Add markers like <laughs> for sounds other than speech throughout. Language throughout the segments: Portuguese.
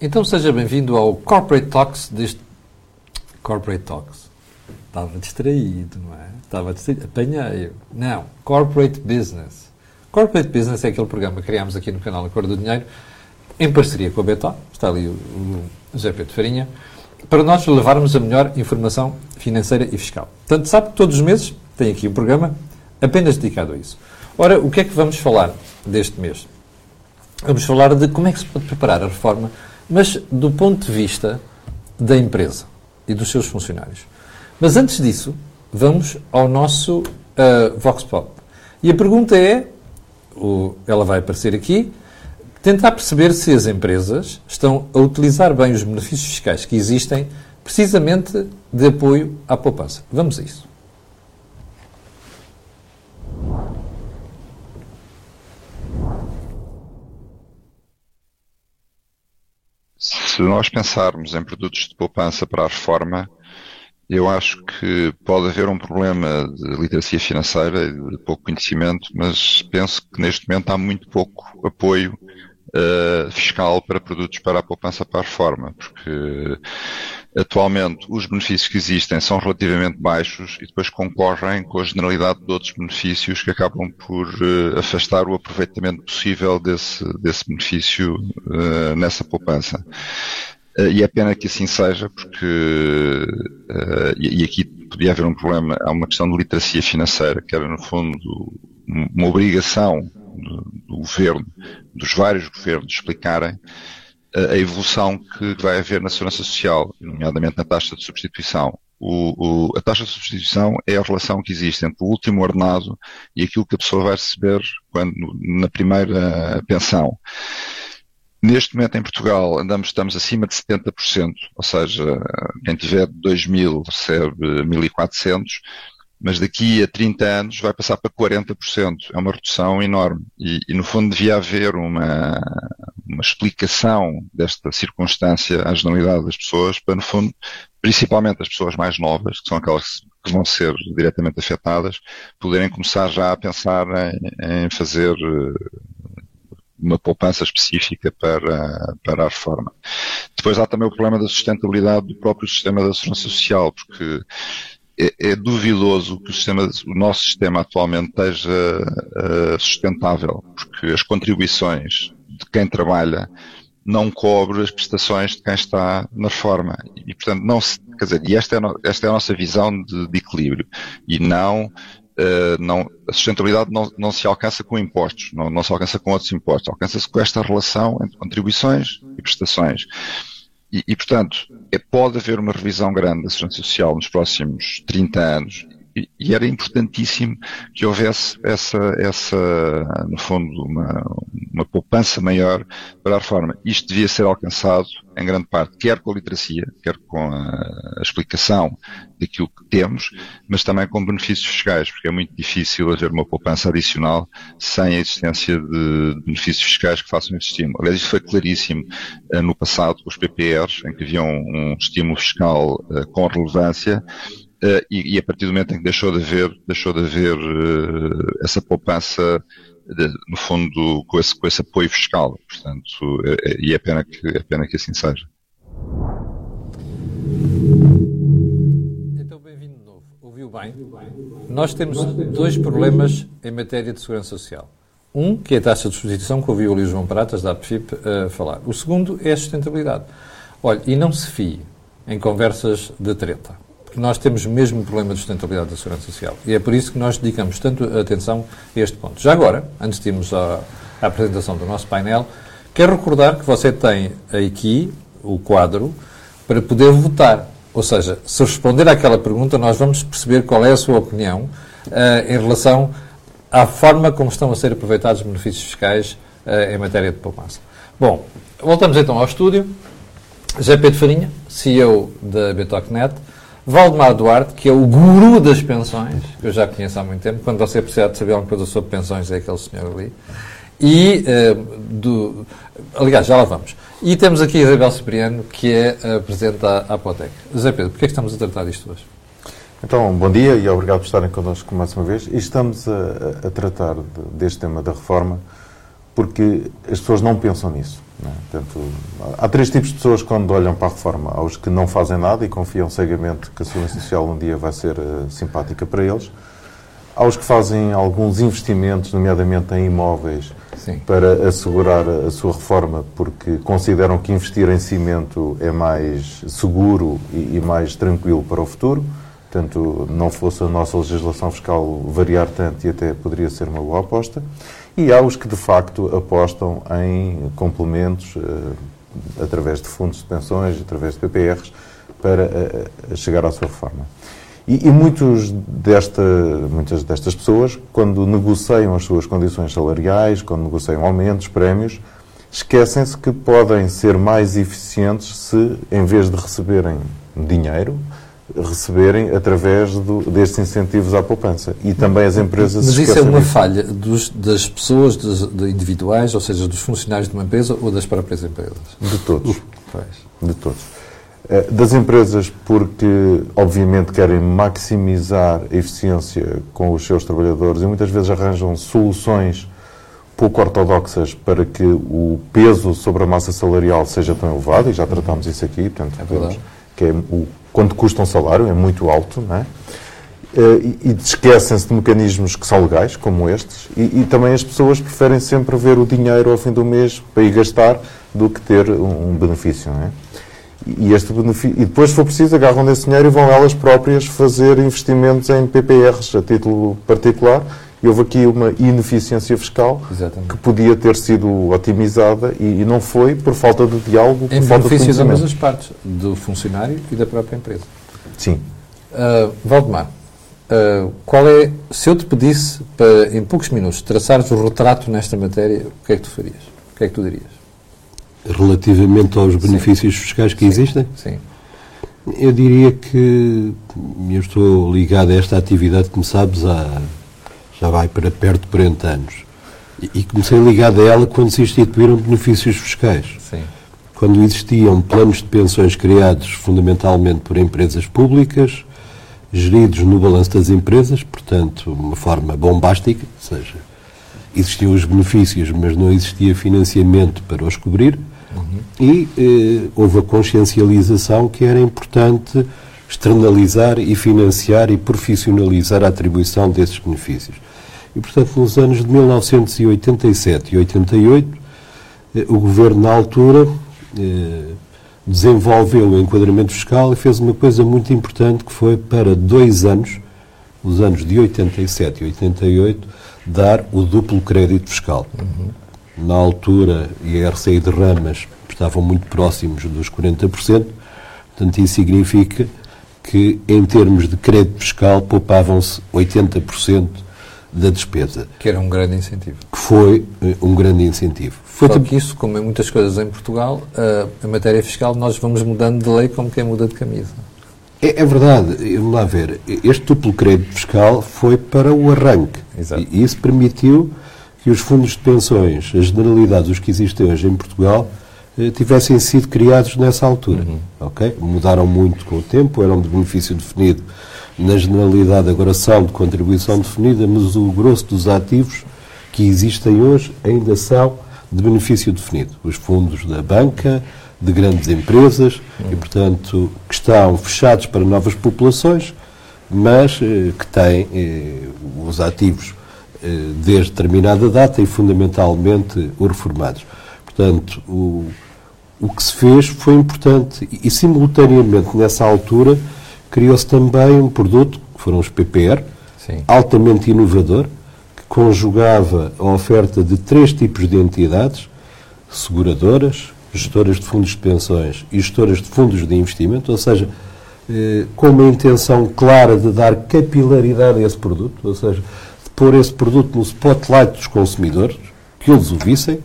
Então seja bem-vindo ao Corporate Talks deste. Corporate Talks. Estava distraído, não é? Estava distraído. Apanhei-o. Não. Corporate Business. Corporate Business é aquele programa que criámos aqui no canal A Cor do Dinheiro, em parceria com a Beta, está ali o, o José Pedro Farinha, para nós levarmos a melhor informação financeira e fiscal. Portanto, sabe que todos os meses tem aqui um programa apenas dedicado a isso. Ora, o que é que vamos falar deste mês? Vamos falar de como é que se pode preparar a reforma, mas do ponto de vista da empresa e dos seus funcionários. Mas antes disso, vamos ao nosso uh, Vox Pop. E a pergunta é, o, ela vai aparecer aqui, tentar perceber se as empresas estão a utilizar bem os benefícios fiscais que existem precisamente de apoio à poupança. Vamos a isso. Se nós pensarmos em produtos de poupança para a reforma, eu acho que pode haver um problema de literacia financeira e de pouco conhecimento, mas penso que neste momento há muito pouco apoio uh, fiscal para produtos para a poupança para a reforma, porque atualmente os benefícios que existem são relativamente baixos e depois concorrem com a generalidade de outros benefícios que acabam por uh, afastar o aproveitamento possível desse, desse benefício uh, nessa poupança. Uh, e é pena que assim seja, porque, e, e aqui podia haver um problema, há uma questão de literacia financeira, que era no fundo uma obrigação do, do governo, dos vários governos, explicarem a, evolução que vai haver na segurança social, nomeadamente na taxa de substituição. O, o, a taxa de substituição é a relação que existe entre o último ordenado e aquilo que a pessoa vai receber quando, na primeira pensão. Neste momento em Portugal andamos, estamos acima de 70%, ou seja, quem tiver 2.000 recebe 1.400, mas daqui a 30 anos vai passar para 40%. É uma redução enorme. E, e, no fundo devia haver uma, uma explicação desta circunstância à generalidade das pessoas, para no fundo, principalmente as pessoas mais novas, que são aquelas que vão ser diretamente afetadas, poderem começar já a pensar em, em fazer eh, uma poupança específica para, para a reforma. Depois há também o problema da sustentabilidade do próprio sistema da segurança social, porque é, é, duvidoso que o, sistema, o, nosso sistema atualmente esteja uh, sustentável, porque as contribuições de quem trabalha não cobre as prestações de quem está na reforma. E, portanto, não se, quer dizer, e esta é, no, esta é a nossa visão de, de equilíbrio. E não, uh, não, a sustentabilidade não, não se alcança com impostos, não, não se alcança com outros impostos, alcança-se com esta relação entre contribuições e prestações. E, e, portanto, é, pode haver uma revisão grande da segurança social nos próximos 30 anos e, era importantíssimo que houvesse essa, essa no fundo, uma, uma poupança maior para a reforma. Isto devia ser alcançado, em grande parte, quer com a literacia, quer com a, a explicação daquilo que temos, mas também com benefícios fiscais, porque é muito difícil haver uma poupança adicional sem a existência de benefícios fiscais que façam esse estímulo. Aliás, isso foi claríssimo uh, no passado com os PPRs, em que havia um, um estímulo fiscal uh, com relevância, e, e, a partir do momento em que deixou de haver, deixou de haver uh, essa poupança, no fundo, com esse, com esse apoio fiscal. Portanto, é, e é pena, que, é pena que assim seja. Então, bem-vindo de novo. Ouviu bem? Nós temos dois problemas em matéria de segurança social. Um, que é a taxa de substituição, que ouviu ali o João Pratas, da APFIP, uh, falar. O segundo é a sustentabilidade. Olha, e não se fie em conversas de treta nós temos mesmo um problema de sustentabilidade da segurança social. E é por isso que nós dedicamos tanto atenção a este ponto. Já agora, antes de irmos à, à apresentação do nosso painel, quero recordar que você tem aqui o quadro para poder votar. Ou seja, se responder àquela pergunta, nós vamos perceber qual é a sua opinião uh, em relação à forma como estão a ser aproveitados os benefícios fiscais uh, em matéria de poupança. Bom, voltamos então ao estúdio. José Pedro Farinha, CEO da Betocnet. Valdemar Duarte, que é o guru das pensões, que eu já conheço há muito tempo, quando você precisar de saber alguma coisa sobre pensões, é aquele senhor ali. E, uh, do, aliás, já lá vamos. E temos aqui a Isabel Cipriano, que é a Presidente da Apotec. José Pedro, porquê é que estamos a tratar disto hoje? Então, bom dia e obrigado por estarem connosco mais uma vez. E estamos a, a tratar de, deste tema da reforma porque as pessoas não pensam nisso. Não é? Portanto, há três tipos de pessoas quando olham para a reforma. Há os que não fazem nada e confiam cegamente que a segurança social um dia vai ser uh, simpática para eles. Há os que fazem alguns investimentos, nomeadamente em imóveis, Sim. para assegurar a sua reforma, porque consideram que investir em cimento é mais seguro e, e mais tranquilo para o futuro. Portanto, não fosse a nossa legislação fiscal variar tanto e até poderia ser uma boa aposta. E há os que, de facto, apostam em complementos uh, através de fundos de pensões, através de PPRs, para uh, chegar à sua reforma. E, e muitos desta, muitas destas pessoas, quando negociam as suas condições salariais, quando negociam aumentos, prémios, esquecem-se que podem ser mais eficientes se, em vez de receberem dinheiro, receberem através do, destes incentivos à poupança. E também as empresas. Mas isso é uma disso. falha dos, das pessoas dos, de individuais, ou seja, dos funcionários de uma empresa ou das próprias empresas? De todos. Pois. De todos. Eh, das empresas, porque obviamente querem maximizar a eficiência com os seus trabalhadores e muitas vezes arranjam soluções pouco ortodoxas para que o peso sobre a massa salarial seja tão elevado, e já tratámos isso aqui, portanto, é que é o quanto custa um salário, é muito alto, não é? Eh, e, esquecem-se de mecanismos que são legais, como estes, e, e, também as pessoas preferem sempre ver o dinheiro ao fim do mês para ir gastar do que ter um, um benefício, não é? E, este benefício, e depois, se for preciso, agarram desse dinheiro e vão elas próprias fazer investimentos em PPRs a título particular. E houve aqui uma ineficiência fiscal Exatamente. que podia ter sido otimizada e, e, não foi por falta de diálogo, em por falta de benefício de ambas as partes, do funcionário e da própria empresa. Sim. Uh, Valdemar, uh, qual é, se eu te pedisse para, em poucos minutos, traçares o retrato nesta matéria, o que é que tu farias? O que é que tu dirias? relativamente aos benefícios Sim. fiscais que Sim. existem? Sim. Eu diria que eu estou ligado a esta atividade, como sabes, há, já vai para perto de 40 anos. E, e comecei ligado a ela quando se instituíram benefícios fiscais. Sim. Quando existiam planos de pensões criados fundamentalmente por empresas públicas, geridos no balanço das empresas, portanto, uma forma bombástica, ou seja, existiam os benefícios, mas não existia financiamento para os cobrir. Uhum. E eh, houve a consciencialização que era importante externalizar e financiar e profissionalizar a atribuição desses benefícios. E, portanto, nos anos de 1987 e 88, eh, o governo, na altura, eh, desenvolveu o enquadramento fiscal e fez uma coisa muito importante que foi para dois anos, os anos de 87 e 88, dar o duplo crédito fiscal. Uhum na altura IRC e derramas estavam muito próximos dos 40%, portanto isso significa que em termos de crédito fiscal poupavam-se 80% da despesa. Que era um grande incentivo. Que foi uh, um grande incentivo. Foi Só que isso, como em muitas coisas em Portugal, uh, a matéria fiscal nós vamos mudando de lei como quem muda de camisa. É, é verdade, vamos lá ver, este duplo crédito fiscal foi para o arranque. Exato. E isso permitiu que os fundos de pensões, as generalidades, os que existem hoje em Portugal, eh, tivessem sido criados nessa altura. Uhum. Okay? Mudaram muito com o tempo, eram de benefício definido na generalidade, agora são de contribuição definida, mas o grosso dos ativos que existem hoje ainda são de benefício definido. Os fundos da banca, de grandes empresas, e, portanto, que estão fechados para novas populações, mas eh, que têm eh, os ativos eh, desde determinada data e fundamentalmente os reformados. Portanto, o, o que se fez foi importante e, simultaneamente nessa altura criou-se também um produto, que foram os PPR, Sim. altamente inovador, que conjugava a oferta de três tipos de entidades, seguradoras, gestoras de fundos de pensões e gestoras de fundos de investimento, ou seja, eh, com uma intenção clara de dar capilaridade a esse produto, ou seja, pôr esse produto no spotlight dos consumidores, que eles o vissem,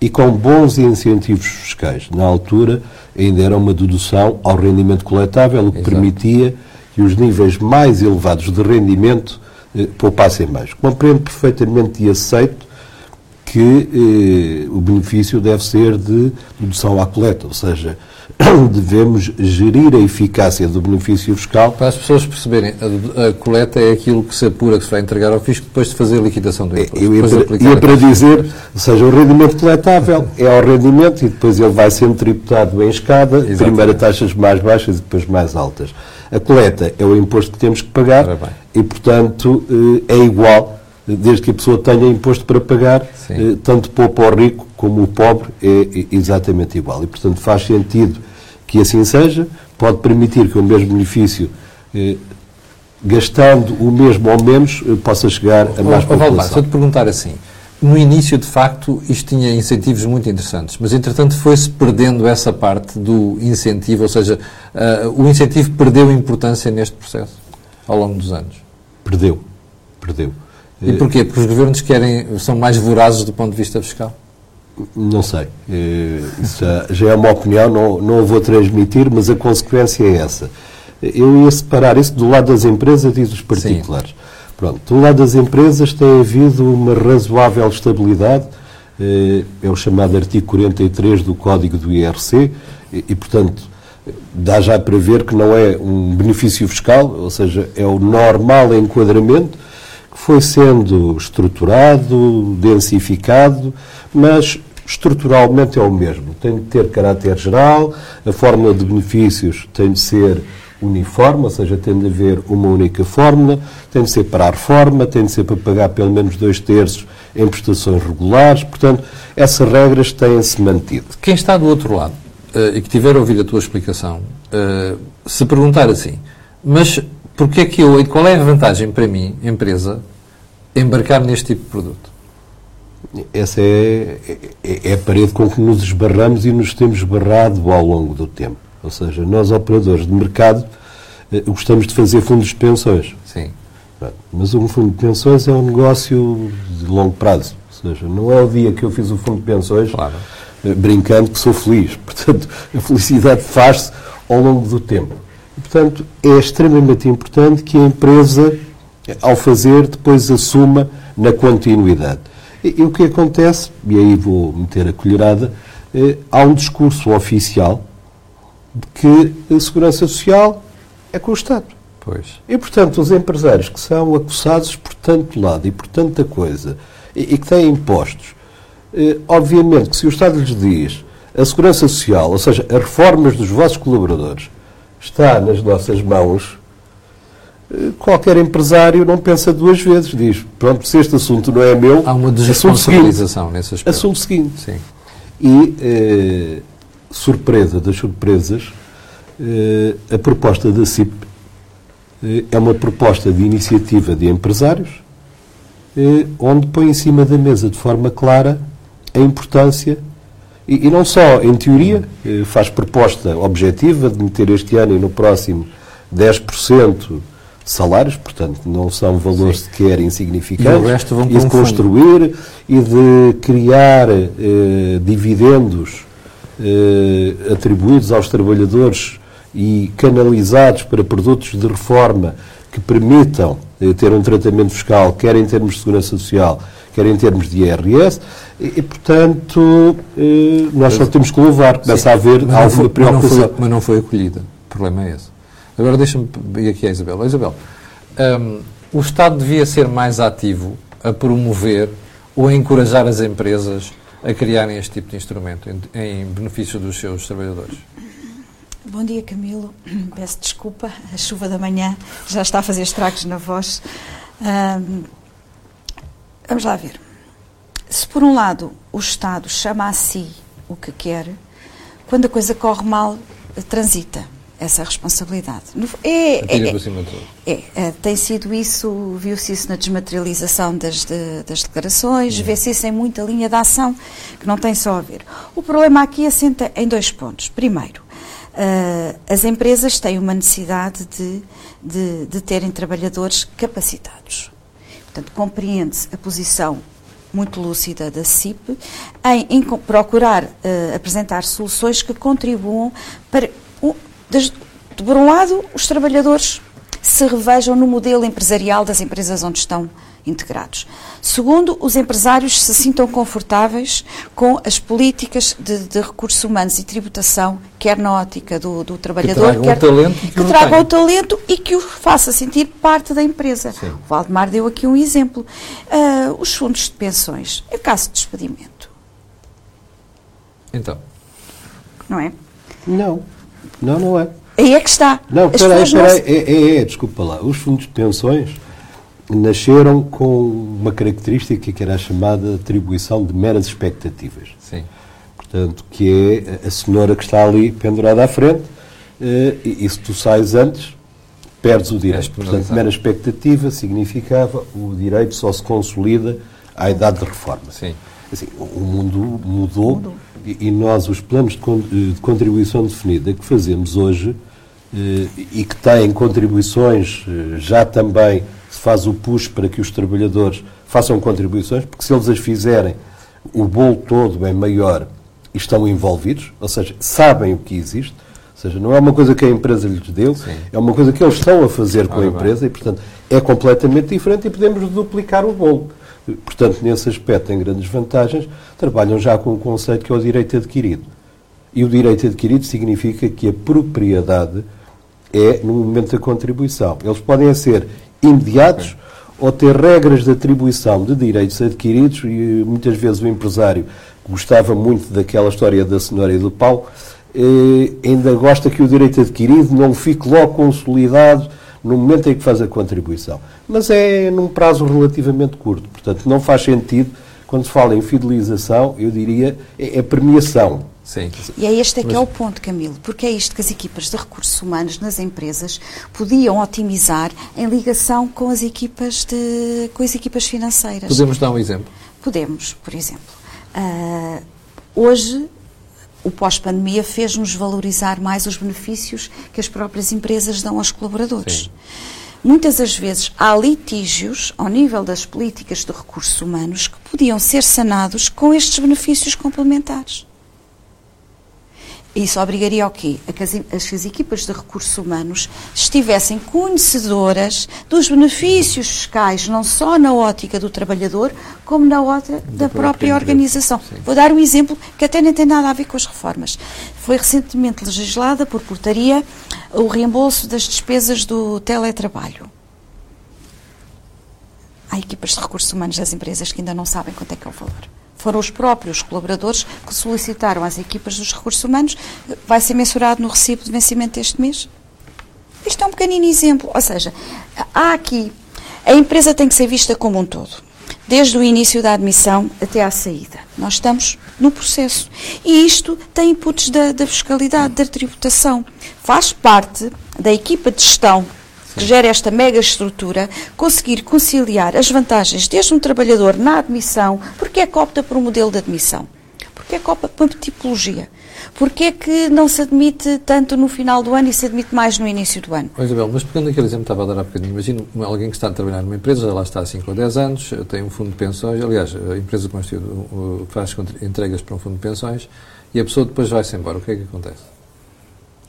e com bons incentivos fiscais. Na altura, ainda era uma dedução ao rendimento coletável, o que Exato. permitia que os níveis mais elevados de rendimento eh, poupassem mais. Compreendo perfeitamente e aceito que eh, o benefício deve ser de dedução à coleta, ou seja, <coughs> devemos gerir a eficácia do benefício fiscal. Para as pessoas perceberem, a, a, coleta é aquilo que se apura, que se vai entregar ao fisco depois de fazer a liquidação do imposto. Eu ia, para, ia para dizer, ou seja, o rendimento coletável é ao rendimento e depois ele vai sendo tributado em escada, Exatamente. primeiro taxas mais baixas e depois mais altas. A coleta é o imposto que temos que pagar e, portanto, eh, é igual desde que a pessoa tenha imposto para pagar, eh, tanto pouco ao rico como o pobre é exatamente igual. E, portanto, faz sentido que assim seja, pode permitir que o mesmo benefício, eh, gastando o mesmo ou menos, eh, possa chegar a mais oh, população. se eu te perguntar assim, no início, de facto, isto tinha incentivos muito interessantes, mas, entretanto, foi-se perdendo essa parte do incentivo, ou seja, uh, o incentivo perdeu importância neste processo, ao longo dos anos? Perdeu, perdeu. E porquê? Porque os governos querem, são mais vorazes do ponto de vista fiscal? Não sei. Eh, isso já, é uma opinião, não, não a vou transmitir, mas a consequência é essa. Eu ia separar isso do lado das empresas e dos particulares. Sim. Pronto, do lado das empresas tem havido uma razoável estabilidade, eh, é o chamado artigo 43 do Código do IRC, e, e portanto, dá já para ver que não é um benefício fiscal, ou seja, é o normal enquadramento, foi sendo estruturado, densificado, mas estruturalmente é o mesmo. Tem de ter caráter geral, a fórmula de benefícios tem de ser uniforme, ou seja, tem de haver uma única fórmula, tem de ser para a reforma, tem de ser para pagar pelo menos dois terços em prestações regulares. Portanto, essas regras têm-se mantido. Quem está do outro lado uh, e que tiver ouvido a tua explicação, uh, se perguntar assim, mas porque é que eu, qual é a vantagem para mim, empresa, embarcar neste tipo de produto? Essa é, é, é, a parede com que nos esbarramos e nos temos esbarrado ao longo do tempo. Ou seja, nós, operadores de mercado, eh, gostamos de fazer fundos de pensões. Sim. Mas um fundo de pensões é um negócio de longo prazo. Ou seja, não é o dia que eu fiz o fundo de pensões claro. Eh, brincando que sou feliz. <laughs> Portanto, a felicidade faz-se ao longo do tempo. E, portanto, é extremamente importante que a empresa, ao fazer, depois assuma na continuidade. E, o que acontece, e aí vou meter a colherada, é, há um discurso oficial de que a segurança social é com o Estado. Pois. E, portanto, os empresários que são acossados por tanto lado e por tanta coisa e, e que têm impostos, eh, obviamente que se o Estado lhes diz a segurança social, ou seja, as reformas dos vossos colaboradores, está nas nossas mãos, eh, qualquer empresário não pensa duas vezes. Diz, pronto, se este assunto não é meu, Há uma desresponsabilização nesse aspecto. Assunto seguinte. Sim. E, eh, surpresa das surpresas, eh, a proposta da CIP eh, é uma proposta de iniciativa de empresários, eh, onde põe em cima da mesa de forma clara a importância e, e, não só em teoria, eh, faz proposta objetiva de meter este ano e no próximo 10% salários, portanto não são valores Sim. sequer insignificantes, e, e de construir e de criar eh, dividendos eh, atribuídos aos trabalhadores e canalizados para produtos de reforma que permitam eh, ter um tratamento fiscal, quer em termos de segurança social, quer em termos de IRS, e, e portanto eh, nós só temos que louvar, começa a haver alguma foi, preocupação. Mas não, foi, mas não foi acolhida, o problema é esse. Agora deixa-me ir aqui a Isabel. Isabel, um, o Estado devia ser mais ativo a promover ou a encorajar as empresas a criarem este tipo de instrumento em, em benefício dos seus trabalhadores? Bom dia, Camilo. <clears throat> Peço desculpa, a chuva da manhã já está a fazer estragos na voz. Um, vamos lá ver. Se por um lado o Estado chama a si o que quer, quando a coisa corre mal, transita essa responsabilidade. É, é, é, é, tem sido isso, viu-se isso na desmaterialização das, de, das declarações, uhum. vê-se isso em muita linha de ação, que não tem só a ver. O problema aqui assenta em dois pontos. Primeiro, uh, as empresas têm uma necessidade de, de, de terem trabalhadores capacitados. Portanto, compreende-se a posição muito lúcida da CIP em, em procurar uh, apresentar soluções que contribuam para de, por um lado, os trabalhadores se revejam no modelo empresarial das empresas onde estão integrados. Segundo, os empresários se sintam confortáveis com as políticas de, de recursos humanos e tributação, quer na ótica do, do trabalhador, que quer o talento que, que tragam o talento e que o faça sentir parte da empresa. Sim. O Valdemar deu aqui um exemplo. Uh, os fundos de pensões, em caso de despedimento. Então. Não é? Não. Não, não é. Aí é que está. Não, espera aí, espera aí. É, é, é, desculpa lá. Os fundos de pensões nasceram com uma característica que era a chamada atribuição de meras expectativas. Sim. Portanto, que é a cenoura que está ali pendurada à frente eh, e, se tu sais antes, perdes o direito. Portanto, mera expectativa significava o direito só se consolida à idade de reforma. Sim. Assim, o mundo mudou, mudou. E, e, nós, os planos de, de contribuição definida que fazemos hoje eh, e que têm contribuições eh, já também se faz o push para que os trabalhadores façam contribuições, porque se eles as fizerem, o bolo todo é maior e estão envolvidos, ou seja, sabem o que existe, ou seja, não é uma coisa que a empresa lhes deu, Sim. é uma coisa que eles estão a fazer com ah, a empresa bem. e, portanto, é completamente diferente e podemos duplicar o bolo. Portanto, nesse aspecto tem grandes vantagens, trabalham já com um conceito que é o direito adquirido. E o direito adquirido significa que a propriedade é no momento da contribuição. Eles podem ser imediatos ou ter regras de atribuição de direitos adquiridos e muitas vezes o empresário gostava muito daquela história da cenoura e do pau, eh, ainda gosta que o direito adquirido não fique logo consolidado no momento em que faz a contribuição. Mas é num prazo relativamente curto, portanto não faz sentido, quando se fala em fidelização, eu diria, é, é premiação. Sim. E é este é que é o ponto, Camilo, porque é isto que as equipas de recursos humanos nas empresas podiam otimizar em ligação com as equipas, de, com as equipas financeiras. Podemos dar um exemplo? Podemos, por exemplo. Uh, hoje, o pós-pandemia fez-nos valorizar mais os benefícios que as próprias empresas dão aos colaboradores. Sim. Muitas das vezes há litígios ao nível das políticas de recursos humanos que podiam ser sanados com estes benefícios complementares. Isso obrigaria ao quê? A que as, as, equipas de recursos humanos estivessem conhecedoras dos benefícios fiscais, não só na ótica do trabalhador, como na ótica da, da própria organização. Sim. Vou dar um exemplo que até nem tem nada a ver com as reformas. Foi recentemente legislada por portaria o reembolso das despesas do teletrabalho. Há equipas de recursos humanos das empresas que ainda não sabem quanto é que é o valor foram os próprios colaboradores que solicitaram às equipas dos recursos humanos, vai ser mensurado no recibo de vencimento deste mês? Isto é um pequenino exemplo. Ou seja, há aqui, a empresa tem que ser vista como um todo. Desde o início da admissão até à saída. Nós estamos no processo. E isto tem inputs da, da fiscalidade, da tributação. Faz parte da equipa de gestão que gera esta mega estrutura, conseguir conciliar as vantagens desde um trabalhador na admissão, porque é que opta por um modelo de admissão? Porque é que opta por tipologia? Porquê é que não se admite tanto no final do ano e se admite mais no início do ano? Oh, Isabel, mas pegando aquele exemplo que estava a dar há bocadinho, imagino alguém que está a trabalhar numa empresa, já lá está há 5 ou 10 anos, tem um fundo de pensões, aliás, a empresa faz entregas para um fundo de pensões e a pessoa depois vai-se embora. O que é que acontece?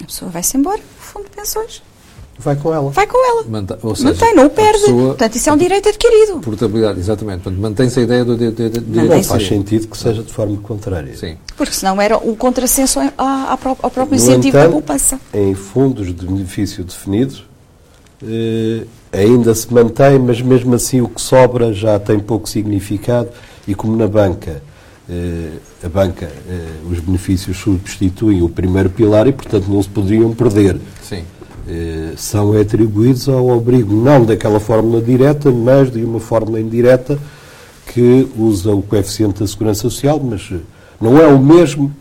A pessoa vai-se embora, o fundo de pensões Vai com ela. Vai com ela. Manta, ou seja, Mantém, não o perde. Pessoa, Portanto, isso é um direito adquirido. Portabilidade, exatamente. Portanto, mantém-se a ideia do direito adquirido. Não faz sentido que seja de forma contrária. Sim. Porque senão era o contrassenso ao próprio incentivo entanto, da poupança. Em fundos de benefício definidos, eh, ainda se mantém, mas mesmo assim o que sobra já tem pouco significado e como na banca eh, a banca, eh, os benefícios substituem o primeiro pilar e, portanto, não se poderiam perder. Sim. Eh, são atribuídos ao abrigo, não daquela fórmula direta, mas de uma fórmula indireta que usa o coeficiente da segurança social, mas eh, não é o mesmo,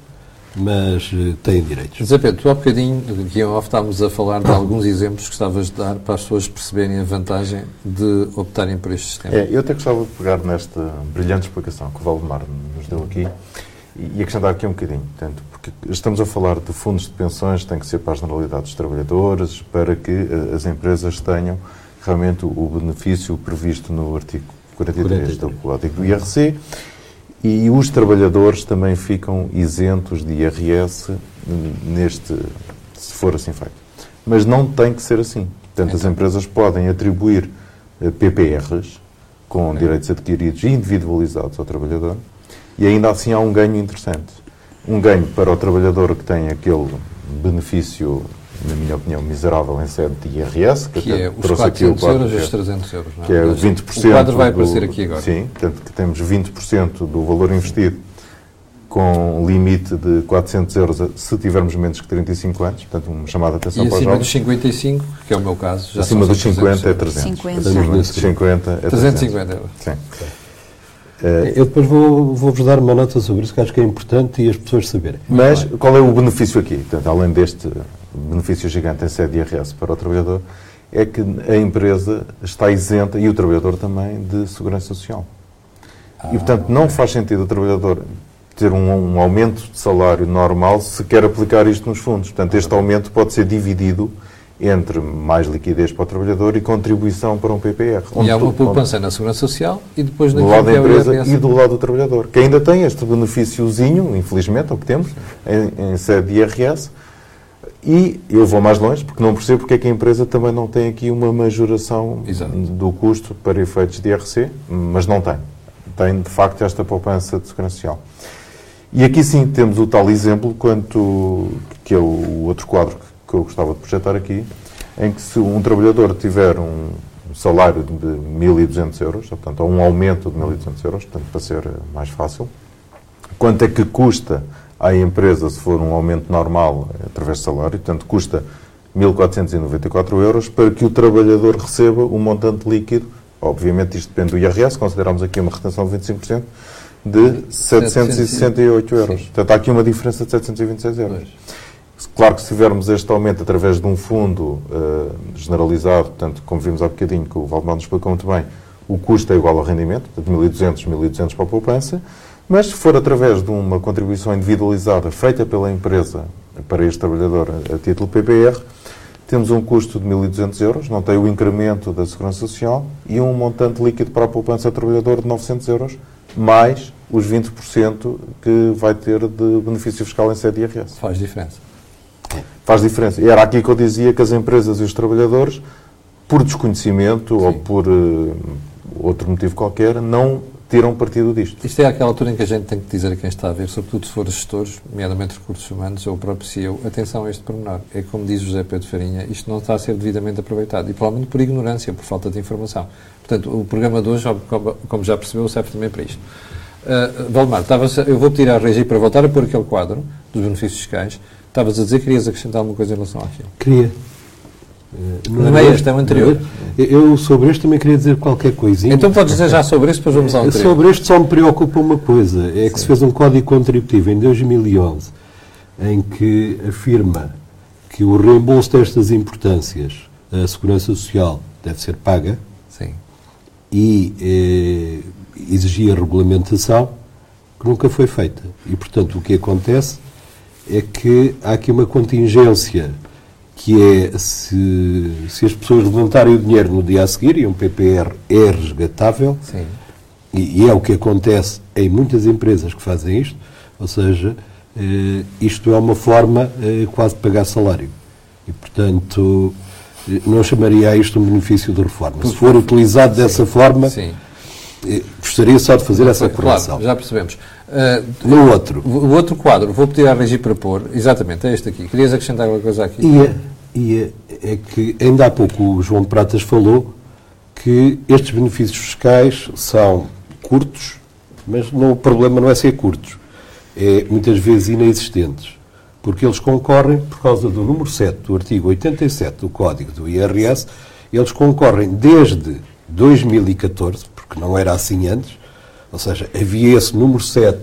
mas eh, tem direitos. José Pedro, tu há bocadinho, aqui em off, estávamos a falar de alguns exemplos que estavas de dar para as pessoas perceberem a vantagem de optarem por este sistema. É, eu até gostava de pegar nesta brilhante explicação que o Valdemar nos deu aqui e acrescentar aqui um bocadinho. Portanto, porque estamos a falar de fundos de pensões, tem que ser para a generalidade dos trabalhadores, para que uh, as empresas tenham realmente o, benefício previsto no artigo 43, 43. do Código do IRC e os trabalhadores também ficam isentos de IRS neste, se for assim feito. Mas não tem que ser assim. Portanto, as empresas podem atribuir eh, PPRs com direitos adquiridos individualizados ao trabalhador e ainda assim há um ganho interessante. Um ganho para o trabalhador que tem aquele benefício, na minha opinião, miserável em sede de IRS, Que até é os trouxe aqui o 400 quadro, euros e que é- os 300 euros. não que é Mas 20%. O quadro vai do- aparecer aqui agora. Sim, portanto, que temos 20% do valor investido com limite de 400 euros se tivermos menos que 35 anos, portanto, uma chamada de atenção E para os acima dos jovens. 55, que é o meu caso, já Acima dos só 50 é 300 300. 50. Acima dos 50 é 300. 350 euros. Sim. Eh, Eu depois vou- vou-vos dar uma nota sobre isso, que acho que é importante e as pessoas saberem. Mas qual é o benefício aqui? Portanto, além deste benefício gigante em sede de IRS para o trabalhador, é que a empresa está isenta, e o trabalhador também, de segurança social. e, portanto, não faz sentido o trabalhador ter um, um aumento de salário normal se quer aplicar isto nos fundos. Portanto, este aumento pode ser dividido entre mais liquidez para o trabalhador e contribuição para um PPR. E há uma poupança na Segurança Social e depois do lado da é o empresa e do lado do trabalhador, que ainda tem este benefíciozinho, infelizmente, é o que temos, em, em sede de IRS. E eu vou mais longe, porque não percebo porque é que a empresa também não tem aqui uma majoração Exato. do custo para efeitos de IRC, mas não tem. Tem, de facto, esta poupança de segurança social. E aqui sim temos o tal exemplo, quanto, que é o outro quadro que eu gostava de projetar aqui, em que se um trabalhador tiver um salário de 1.200 euros, portanto, ou um aumento de 1.200 euros, portanto, para ser mais fácil, quanto é que custa à empresa se for um aumento normal através de salário, portanto, custa 1.494 euros para que o trabalhador receba o montante líquido, obviamente isto depende do IRS, consideramos aqui uma retenção de 25%, de 768 euros. Portanto, há aqui uma diferença de 726 euros. Claro que se tivermos este aumento através de um fundo eh, generalizado, portanto, como vimos há bocadinho, que o Valdemar nos explicou muito bem, o custo é igual ao rendimento, portanto, 1.200, 1.200 para a poupança, mas se for através de uma contribuição individualizada feita pela empresa para este trabalhador a, título PPR, temos um custo de 1.200 euros, não tem o incremento da Segurança Social e um montante líquido para a poupança ao trabalhador de 900 euros, mais os 20% que vai ter de benefício fiscal em sede de IRS. Faz diferença. Faz diferença. E era aqui que eu dizia que as empresas e os trabalhadores, por desconhecimento ou por eh, outro motivo qualquer, não tiram partido disto. Isto é aquela altura em que a gente tem que dizer a quem está a ver, sobretudo se for gestores, nomeadamente recursos humanos ou o próprio CEO, atenção a este pormenor. É como diz José Pedro Farinha, isto não está a ser devidamente aproveitado. E provavelmente por ignorância, por falta de informação. Portanto, o programa de hoje, como- já percebeu, serve também para isto. Uh, estavas a- eu vou pedir à Regi para voltar a pôr aquele quadro dos benefícios fiscais. Estavas a dizer que querias acrescentar alguma coisa em relação àquilo. Queria. Eh, Não é este, é o anterior. Eu sobre este também queria dizer qualquer coisinha. Então podes dizer já sobre isso, depois vamos ao anterior. Sobre este só me preocupa uma coisa, é que se fez um código contributivo em 2011 em que afirma que o reembolso destas importâncias à Segurança Social deve ser paga Sim. e eh, exigia regulamentação que nunca foi feita. E, portanto, o que acontece é que há aqui uma contingência que é se, se as pessoas levantarem o dinheiro no dia a seguir, e um PPR é resgatável, Sim. e, e é o que acontece em muitas empresas que fazem isto, ou seja, eh, isto é uma forma eh, quase de pagar salário. E, portanto, eh, não chamaria a isto um benefício de reforma. Se for utilizado dessa forma, Sim. Eh, gostaria só de fazer essa correção. Claro, já percebemos. Uh, No outro, O outro quadro, vou pedir à Regi para pôr, exatamente, é este aqui. Querias acrescentar alguma coisa aqui? ia, ia, é que ainda há pouco o João de Pratas falou que estes benefícios fiscais são curtos, mas não, o problema não é ser curtos, é muitas vezes inexistentes, porque eles concorrem, por causa do número 7 do artigo 87 do Código do IRS, eles concorrem desde 2014, porque não era assim antes, ou seja, havia esse número 7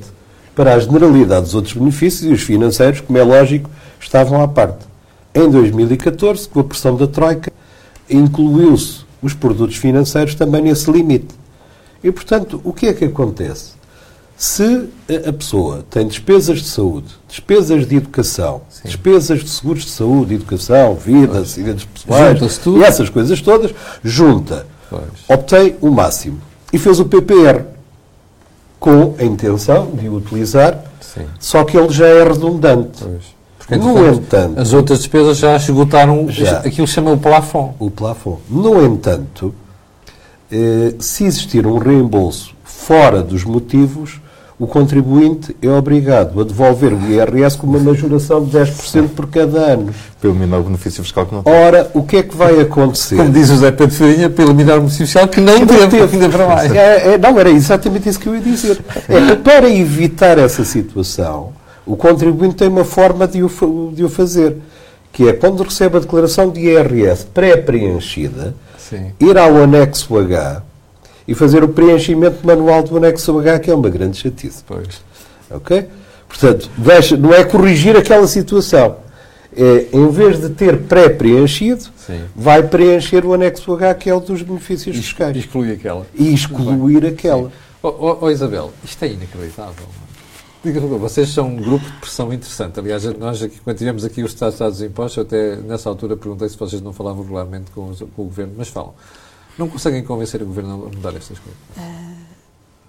para a generalidade dos outros benefícios e os financeiros, como é lógico, estavam à parte. Em 2014, com a pressão da Troika, incluiu-se os produtos financeiros também nesse limite. E, portanto, o que é que acontece? Se a pessoa tem despesas de saúde, despesas de educação, despesas de seguros de saúde, educação, vida, acidentes pessoais, e essas coisas todas, junta, Pois. obtém o máximo e fez o PPR com a intenção de o utilizar, Sim. só que ele já é redundante. Pois. Porque, No entanto- as outras despesas já esgotaram Já. aquilo que chama o plafond. o plafond. No entanto, eh, se existir um reembolso fora dos motivos, o contribuinte é obrigado a devolver o IRS com uma majoração de 10% por cada ano. Pelo o benefício fiscal que não tem. Ora, o que é que vai acontecer? Como diz o José Pedro Farinha, para eliminar o benefício social que não teve, ainda para mais. É, é, não, era exatamente isso que eu ia dizer. É, para evitar essa situação, o contribuinte tem uma forma de o, de o fazer, que é quando recebe a declaração de IRS pré-preenchida, ir ao anexo H e fazer o preenchimento manual do anexo H, que é uma grande chatice. Pois. Ok? Portanto, deixa, não é corrigir aquela situação. É, em vez de ter pré-preenchido, vai preencher o anexo H, que é o dos benefícios fiscais. Exclui aquela. E excluir aquela. Ó oh, oh, Isabel, isto é inacreditável. Vocês são um grupo de pressão interessante. Aliás, nós aqui, quando tivemos aqui os Estados dos Impostos, eu até nessa altura perguntei se vocês não falavam regularmente com, os- com o Governo, mas falam. Não conseguem convencer o Governo a mudar estas coisas.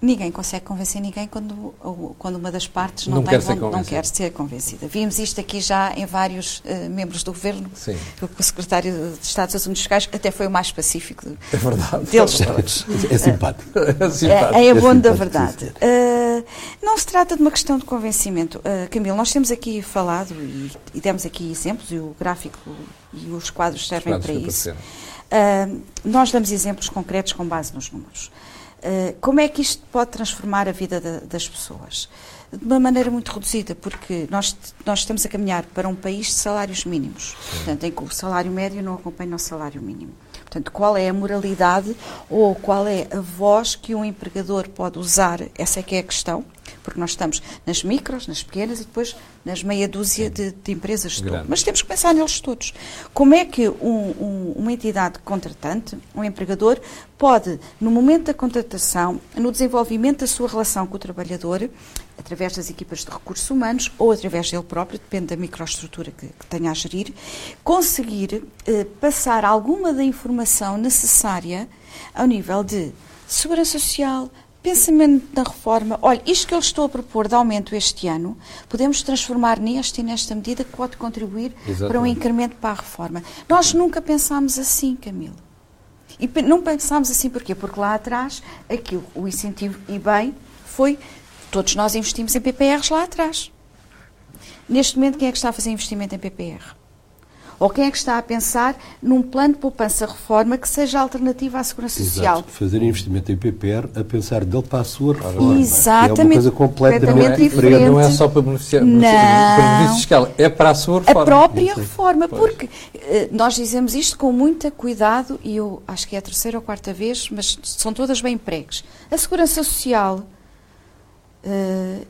Ninguém consegue convencer ninguém quando, quando uma das partes não, Não tem quer não convencida. quer ser convencida. Vimos isto aqui já em vários eh, membros do governo. Sim. O secretário de Estado dos Assuntos Fiscais até foi o mais pacífico É verdade. deles é todos. É simpático. É simpático. É, é abono da verdade. Uh, não se trata de uma questão de convencimento. Uh, Camilo, nós temos aqui falado e, e demos aqui exemplos, e o gráfico e os quadros servem quadros para isso. apareceram. Uh, nós damos exemplos concretos com base nos números. Uh, como é que isto pode transformar a vida da- das pessoas? De uma maneira muito reduzida, porque nós, nós estamos a caminhar para um país de salários mínimos, portanto, em que o salário médio não acompanha o salário mínimo. Portanto, qual é a moralidade ou qual é a voz que um empregador pode usar? Essa é que é a questão, porque nós estamos nas micros, nas pequenas e depois nas meia dúzia de, de empresas. Mas temos que pensar neles todos. Como é que um- um- uma entidade contratante, um empregador, pode, no momento da contratação, no desenvolvimento da sua relação com o trabalhador, através das equipas de recursos humanos ou através dele próprio, depende da microestrutura que, que tenha a gerir, conseguir eh, passar alguma da informação necessária ao nível de segurança social, pensamento na reforma. Olha, isto que eu estou a propor de aumento este ano, podemos transformar neste e nesta medida que pode contribuir para um Exatamente. incremento para a reforma. Nós nunca pensámos assim, Camilo. E não pensámos assim porquê? Porque lá atrás, aquilo, o incentivo, e bem, foi. Todos nós investimos em PPRs lá atrás. Neste momento, quem é que está a fazer investimento em PPR? Ou quem é que está a pensar num plano de poupança-reforma que seja alternativa à segurança social? Exato. Fazer investimento em PPR a pensar dele para a sua reforma. Exatamente. É uma coisa completamente é, diferente. não é só para beneficiar Não. para benefício fiscal, é para a sua A reforma. própria reforma, porque eh, nós dizemos isto com muito cuidado, e eu acho que é a terceira ou quarta vez, mas são todas bem pregues. A segurança social eh,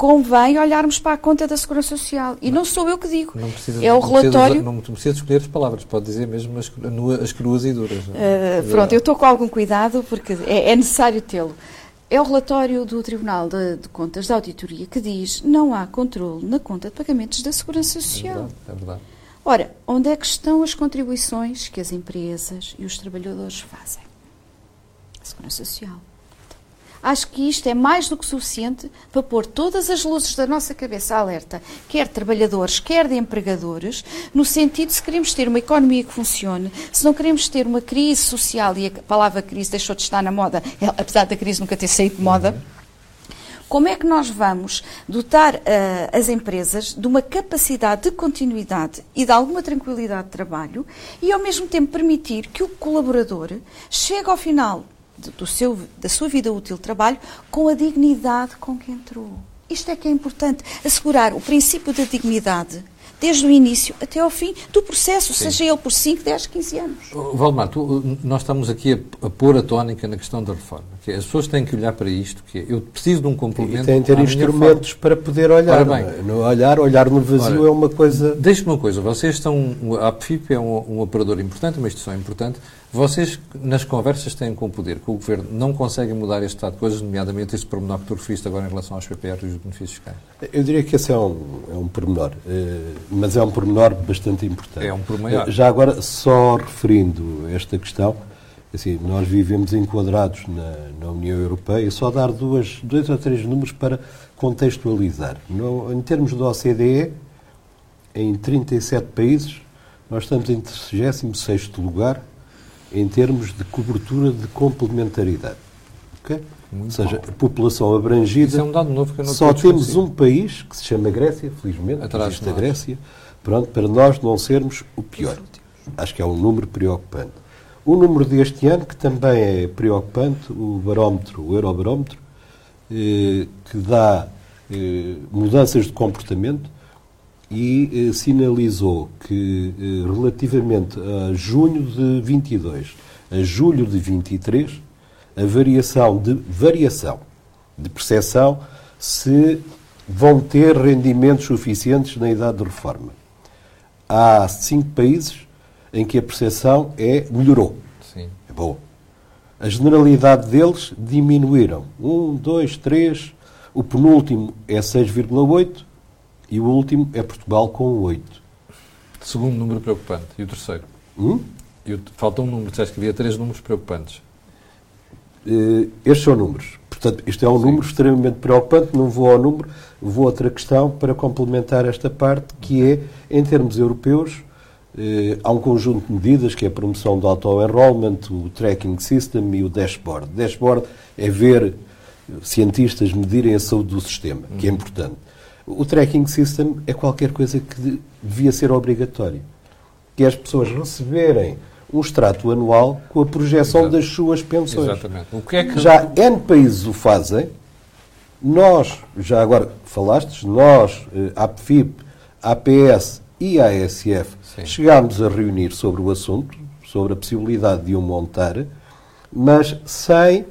convém olharmos para a conta da segurança social. E não, sou eu que digo. Não precisa, é o não relatório. não precisa escolher as palavras, pode dizer mesmo as, as cruas e duras. não é? Uh, pronto, eu estou com algum cuidado porque é, é necessário tê-lo. É o relatório do Tribunal de, de Contas da Auditoria que diz não há controle na conta de pagamentos da Segurança É Social. verdade, é verdade. Ora, onde é que estão as contribuições que as empresas e os trabalhadores fazem? A Segurança Social. Acho que isto é mais do que suficiente para pôr todas as luzes da nossa cabeça alerta, quer de trabalhadores, quer de empregadores, no sentido se queremos ter uma economia que funcione, se não queremos ter uma crise social, e a palavra crise deixou de estar na moda, <laughs> apesar da crise nunca ter saído de moda, como é que nós vamos dotar ah, as empresas de uma capacidade de continuidade e de alguma tranquilidade de trabalho e, ao mesmo tempo, permitir que o colaborador chegue ao final do seu, da sua vida útil de trabalho com a dignidade com que entrou? Isto é que é importante, assegurar o princípio da dignidade desde o início até ao fim do processo, seja ele por 5, 10, 15 anos. Valdemar, tu, nós estamos aqui a, a pôr a tónica na questão da reforma. Que as pessoas têm que olhar para isto, que eu preciso de um complemento E tem que ter instrumentos para poder olhar. Ora bem. não é? No olhar, olhar no vazio Ora, é uma coisa. Deixe-me uma coisa, vocês estão, a APFIP é um, um operador importante, uma instituição importante, vocês nas conversas têm com o poder, que o Governo não consegue mudar este estado de coisas, nomeadamente esse pormenor que tu referiste agora em relação aos PPR e os benefícios fiscais. Eu diria que esse é um, é um pormenor, eh, mas é um pormenor bastante importante. É um pormenor. Eh, Já agora, só referindo esta questão, assim, nós vivemos enquadrados na, na União Europeia, só dar duas, dois ou três números para contextualizar. No, em termos do OCDE, em 37 países, nós estamos em 36 lugar em termos de cobertura de complementaridade. Okay? Ou seja, a população abrangida. Isso é um dado novo que eu não Só temos um país que se chama Grécia, felizmente, Atrás existe a. Grécia, pronto, para nós não sermos o pior. Acho que é um número preocupante. O número deste ano, que também é preocupante, o barómetro, o Eurobarómetro, eh, que dá eh, mudanças de comportamento e eh, sinalizou que eh, relativamente a junho de 22 a julho de 23 a variação de variação de percepção se vão ter rendimentos suficientes na idade de reforma. Há cinco países em que a percepção é melhorou. Sim. É bom. A generalidade deles diminuíram. Um, dois, três. O penúltimo é 6,8 e o último é Portugal com 8. Segundo número preocupante. E o terceiro? Hum? E o- falta um número. Disseste que havia três números preocupantes. Eh, estes são números. Portanto, isto é um número extremamente preocupante. Não vou ao número, vou a outra questão para complementar esta parte, que é, em termos europeus, eh, há um conjunto de medidas, que é a promoção do auto-enrollment, o tracking system e o dashboard. Dashboard é ver cientistas medirem a saúde do sistema, que é importante. O tracking system é qualquer coisa que de- devia ser obrigatório. Que as pessoas receberem um extrato anual com a projeção das suas pensões. Exatamente. O que é que. Já N países o fazem. Nós, já agora falaste, nós, eh, a APFIP, a APS e a ASF, Sim. chegámos a reunir sobre o assunto, sobre a possibilidade de o montar, mas sem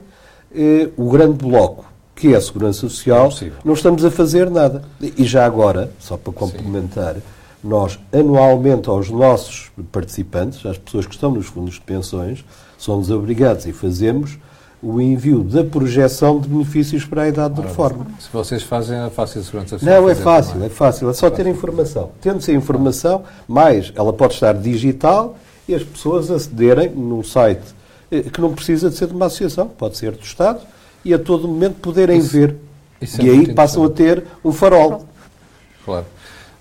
eh, o grande bloco, que é a Segurança Social, Impossível. não estamos a fazer nada. E já agora, só para complementar, nós anualmente aos nossos participantes, às pessoas que estão nos fundos de pensões, somos obrigados e fazemos o envio da projeção de benefícios para a idade de reforma. Se vocês fazem, é fácil a segurança social. Não, é fácil, também. é fácil, é só ter informação. Tendo-se a informação, mais ela pode estar digital e as pessoas acederem no site, eh, que não precisa de ser de uma associação, pode ser do Estado, e a todo momento poderem Isso- ver. isso é e aí passam a ter um farol. Claro.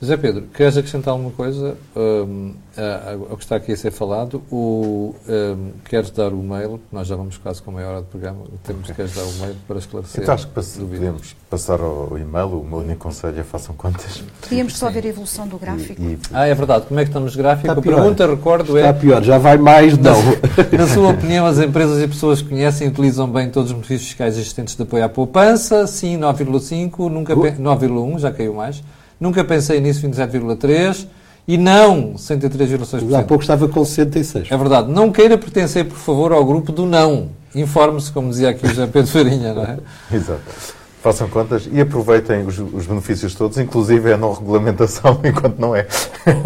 José Pedro, queres acrescentar alguma coisa a- ao que está aqui a ser falado? O, hum, queres dar o mail? Nós já vamos quase com meia hora de programa. Temos queres dar o mail para esclarecer. Então acho que pass- dúvidas. podemos passar ao e-mail. O meu único conselho é façam contas. Podíamos só ver a evolução do gráfico. E, e- Ah, é verdade. Como é que estamos gráfico? Está a pior. pergunta, recordo, Está é: pior, já vai mais, não. <laughs> na sua opinião, as empresas e pessoas que conhecem e utilizam bem todos os benefícios fiscais existentes de apoio à poupança? Sim, 9,5. Nunca Uh. pe- 9,1, já caiu mais. Nunca pensei nisso, 27,3. E não, 63,6%. Há pouco estava com 66. É verdade. Não queira pertencer, por favor, ao grupo do não. Informe-se, como dizia aqui o José Pedro Farinha, não é? <laughs> Exato. Façam contas e aproveitem os, os benefícios todos, inclusive a não regulamentação, <laughs> enquanto não é.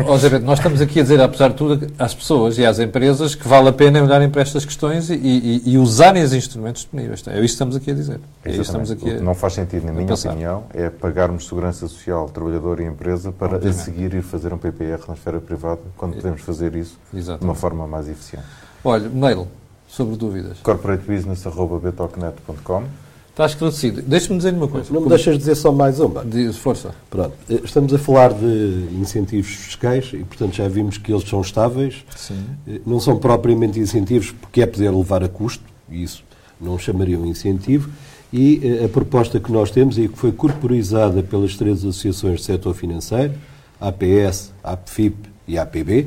Ó, José Pedro, nós estamos aqui a dizer, apesar de tudo, às pessoas e às empresas que vale a pena olharem para estas questões e, e- e usarem os instrumentos disponíveis. É isso que estamos aqui a dizer. É estamos aqui a... não faz sentido, na minha pensar. opinião, é pagarmos segurança social, trabalhador e empresa para a seguir ir fazer um PPR na esfera privada, quando podemos fazer isso de Exatamente. uma forma mais eficiente. Olha, mail sobre dúvidas. corporatebusiness.bt.net.com Está esclarecido. Deixa-me dizer uma coisa. Não me Como- deixas dizer só mais uma. Diz, força. Pronto, eh, estamos a falar de incentivos fiscais e, portanto, já vimos que eles são estáveis. Sim. Eh, Não são propriamente incentivos porque é poder levar a custo, e isso não chamaria um incentivo. E eh, a proposta que nós temos e que foi corporizada pelas três associações de setor financeiro, APS, APFIP e APB,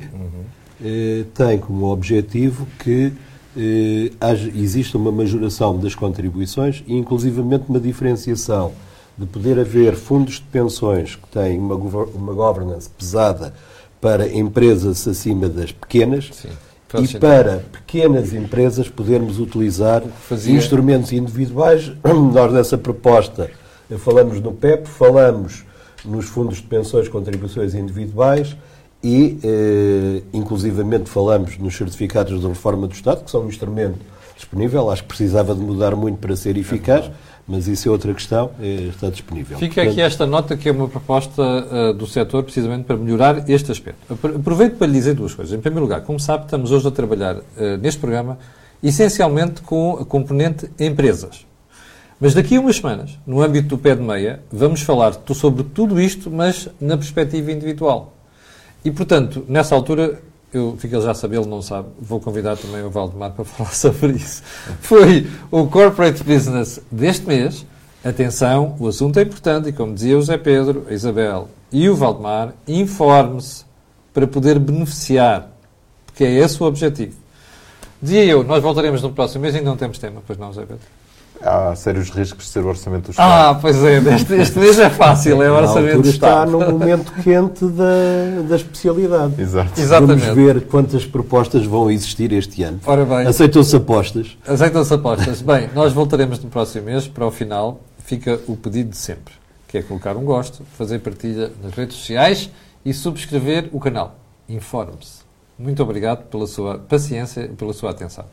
eh, tem como objetivo que eh, exista uma majoração das contribuições e, inclusivamente, uma diferenciação de poder haver fundos de pensões que têm uma, uma governance pesada para empresas acima das pequenas Sim. E sentido. para pequenas empresas podermos utilizar instrumentos individuais. <clears throat> Nós, nessa proposta, falamos no PEP, falamos nos fundos de pensões, contribuições individuais e, eh, inclusivamente, falamos nos certificados de reforma do Estado, que são um instrumento disponível. Acho que precisava de mudar muito para ser eficaz, mas isso é outra questão, eh, está disponível. Fica Portanto, aqui esta nota que é uma proposta ah, do setor precisamente para melhorar este aspecto. Apro- Aproveito para lhe dizer duas coisas. Em primeiro lugar, como sabe, estamos hoje a trabalhar ah, neste programa essencialmente com a componente empresas. Mas daqui a umas semanas, no âmbito do pé de meia, vamos falar sobre tudo isto, mas na perspectiva individual. E, portanto, nessa altura, eu fico já a saber, ele não sabe, vou convidar também o Valdemar para <laughs> falar sobre isso. Foi o Corporate Business deste mês. Atenção, o assunto é importante e, como dizia o José Pedro, a Isabel e o Valdemar, informe-se para poder beneficiar, porque é esse o objetivo. Dizia eu, nós voltaremos no próximo mês ainda não temos tema, pois não, José Pedro? Há sérios riscos de ser o orçamento do Estado. Ah, pois é, este, este mês é fácil, é o orçamento do altura está Estado. no momento quente da, da especialidade. Exato. Exatamente. Vamos ver quantas propostas vão existir este ano. Ora bem, Aceitam-se apostas. aceitam-se apostas. Bem, nós voltaremos no próximo mês, para o final, fica o pedido de sempre, que é colocar um gosto, fazer partilha nas redes sociais e subscrever o canal. Informe-se. Muito obrigado pela sua paciência e pela sua atenção.